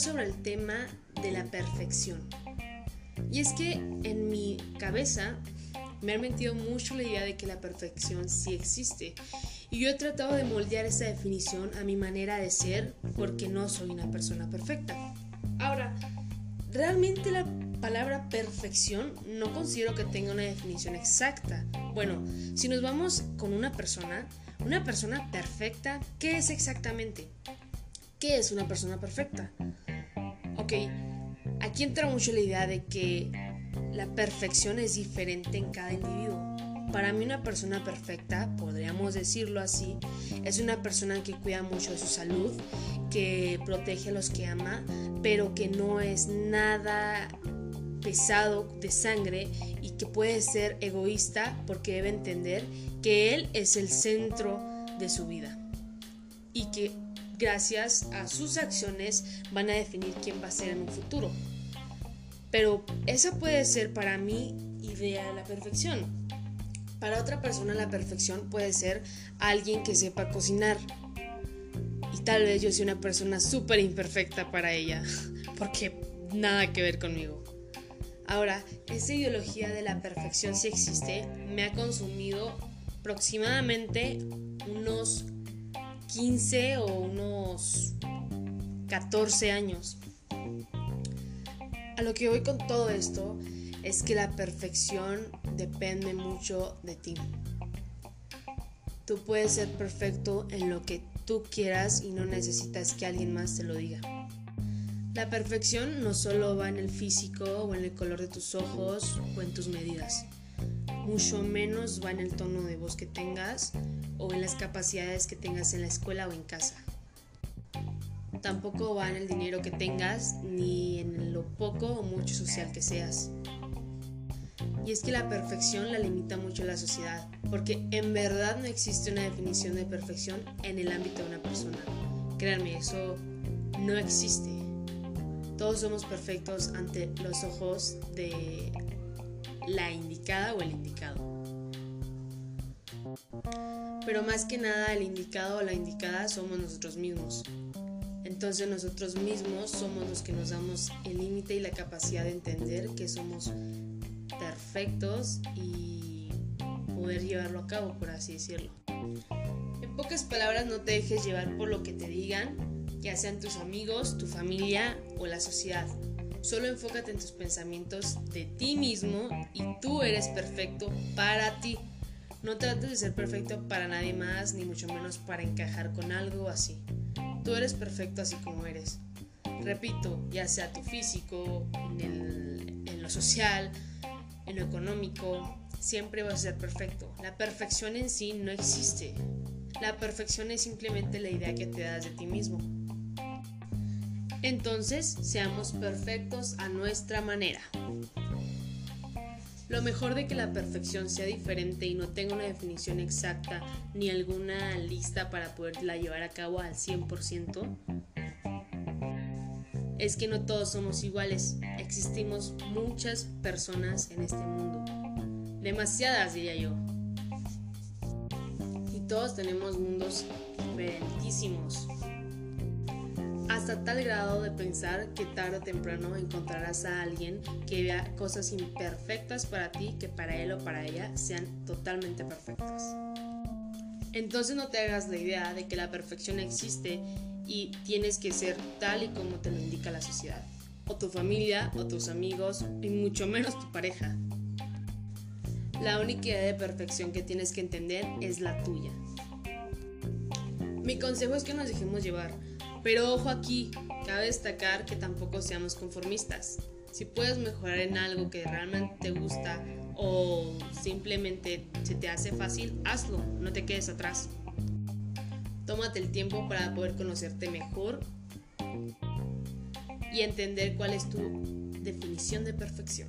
sobre el tema de la perfección. Y es que en mi cabeza me ha metido mucho la idea de que la perfección sí existe. Y yo he tratado de moldear esa definición a mi manera de ser porque no soy una persona perfecta. Ahora, realmente la palabra perfección no considero que tenga una definición exacta. Bueno, si nos vamos con una persona, una persona perfecta, ¿qué es exactamente? ¿Qué es una persona perfecta? Ok, aquí entra mucho la idea de que la perfección es diferente en cada individuo. Para mí una persona perfecta, podríamos decirlo así, es una persona que cuida mucho de su salud, que protege a los que ama, pero que no es nada pesado de sangre y que puede ser egoísta porque debe entender que él es el centro de su vida y que gracias a sus acciones van a definir quién va a ser en un futuro. Pero esa puede ser para mí idea la perfección. Para otra persona la perfección puede ser alguien que sepa cocinar. Y tal vez yo sea una persona súper imperfecta para ella, porque nada que ver conmigo. Ahora, esa ideología de la perfección si existe me ha consumido aproximadamente unos 15 o unos 14 años. A lo que voy con todo esto es que la perfección depende mucho de ti. Tú puedes ser perfecto en lo que tú quieras y no necesitas que alguien más te lo diga. La perfección no solo va en el físico o en el color de tus ojos o en tus medidas mucho menos va en el tono de voz que tengas o en las capacidades que tengas en la escuela o en casa. Tampoco va en el dinero que tengas ni en lo poco o mucho social que seas. Y es que la perfección la limita mucho la sociedad, porque en verdad no existe una definición de perfección en el ámbito de una persona. Créanme, eso no existe. Todos somos perfectos ante los ojos de la indicada o el indicado. Pero más que nada el indicado o la indicada somos nosotros mismos. Entonces nosotros mismos somos los que nos damos el límite y la capacidad de entender que somos perfectos y poder llevarlo a cabo, por así decirlo. En pocas palabras, no te dejes llevar por lo que te digan, ya sean tus amigos, tu familia o la sociedad. Solo enfócate en tus pensamientos de ti mismo y tú eres perfecto para ti. No trates de ser perfecto para nadie más, ni mucho menos para encajar con algo así. Tú eres perfecto así como eres. Repito, ya sea tu físico, en, en lo social, en lo económico, siempre vas a ser perfecto. La perfección en sí no existe. La perfección es simplemente la idea que te das de ti mismo. Entonces, seamos perfectos a nuestra manera. Lo mejor de que la perfección sea diferente y no tenga una definición exacta ni alguna lista para poderla llevar a cabo al 100% es que no todos somos iguales. Existimos muchas personas en este mundo. Demasiadas, diría yo. Y todos tenemos mundos diferentísimos hasta tal grado de pensar que tarde o temprano encontrarás a alguien que vea cosas imperfectas para ti que para él o para ella sean totalmente perfectas. Entonces no te hagas la idea de que la perfección existe y tienes que ser tal y como te lo indica la sociedad, o tu familia, o tus amigos, y mucho menos tu pareja. La única idea de perfección que tienes que entender es la tuya. Mi consejo es que nos dejemos llevar pero ojo aquí, cabe destacar que tampoco seamos conformistas. Si puedes mejorar en algo que realmente te gusta o simplemente se te hace fácil, hazlo, no te quedes atrás. Tómate el tiempo para poder conocerte mejor y entender cuál es tu definición de perfección.